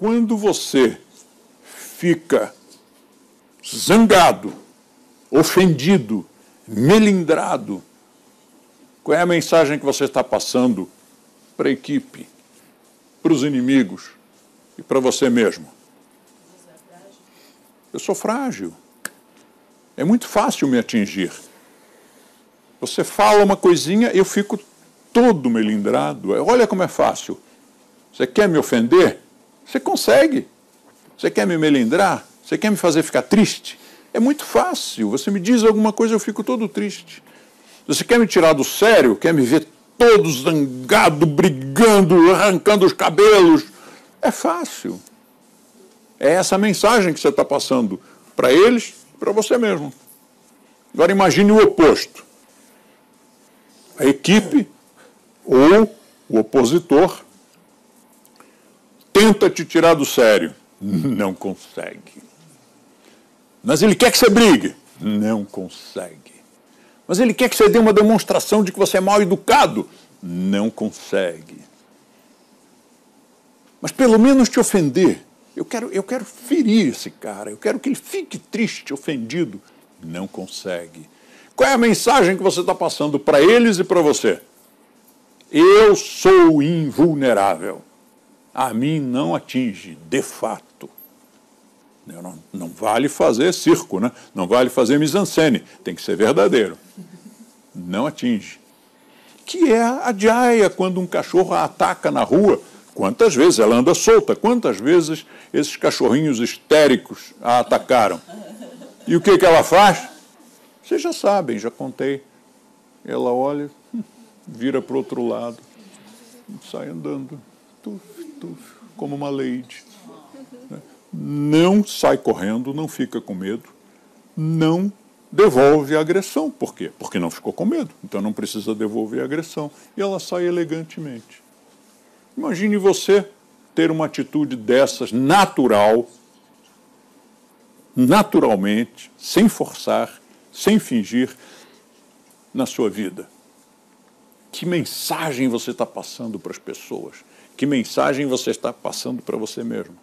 quando você fica zangado, ofendido, melindrado, qual é a mensagem que você está passando para a equipe, para os inimigos e para você mesmo? Eu sou frágil. É muito fácil me atingir. Você fala uma coisinha, eu fico todo melindrado. Olha como é fácil. Você quer me ofender? Você consegue. Você quer me melindrar? Você quer me fazer ficar triste? É muito fácil. Você me diz alguma coisa, eu fico todo triste. Você quer me tirar do sério? Quer me ver todo zangado, brigando, arrancando os cabelos? É fácil. É essa mensagem que você está passando para eles para você mesmo. Agora imagine o oposto. A equipe ou o opositor tenta te tirar do sério. Não consegue. Mas ele quer que você brigue. Não consegue. Mas ele quer que você dê uma demonstração de que você é mal educado. Não consegue. Mas pelo menos te ofender. Eu quero, eu quero ferir esse cara. Eu quero que ele fique triste, ofendido. Não consegue. Qual é a mensagem que você está passando para eles e para você? Eu sou invulnerável a mim não atinge, de fato. Não, não, vale fazer circo, né? não vale fazer mise-en-scène, tem que ser verdadeiro. Não atinge. Que é a diaia quando um cachorro a ataca na rua. Quantas vezes ela anda solta? Quantas vezes esses cachorrinhos histéricos a atacaram? E o que, que ela faz? Vocês já sabem, já contei. Ela olha, vira para o outro lado, sai andando. Tuf, como uma lady. Não sai correndo, não fica com medo, não devolve a agressão. Por quê? Porque não ficou com medo, então não precisa devolver a agressão. E ela sai elegantemente. Imagine você ter uma atitude dessas natural, naturalmente, sem forçar, sem fingir, na sua vida. Que mensagem você está passando para as pessoas? Que mensagem você está passando para você mesmo?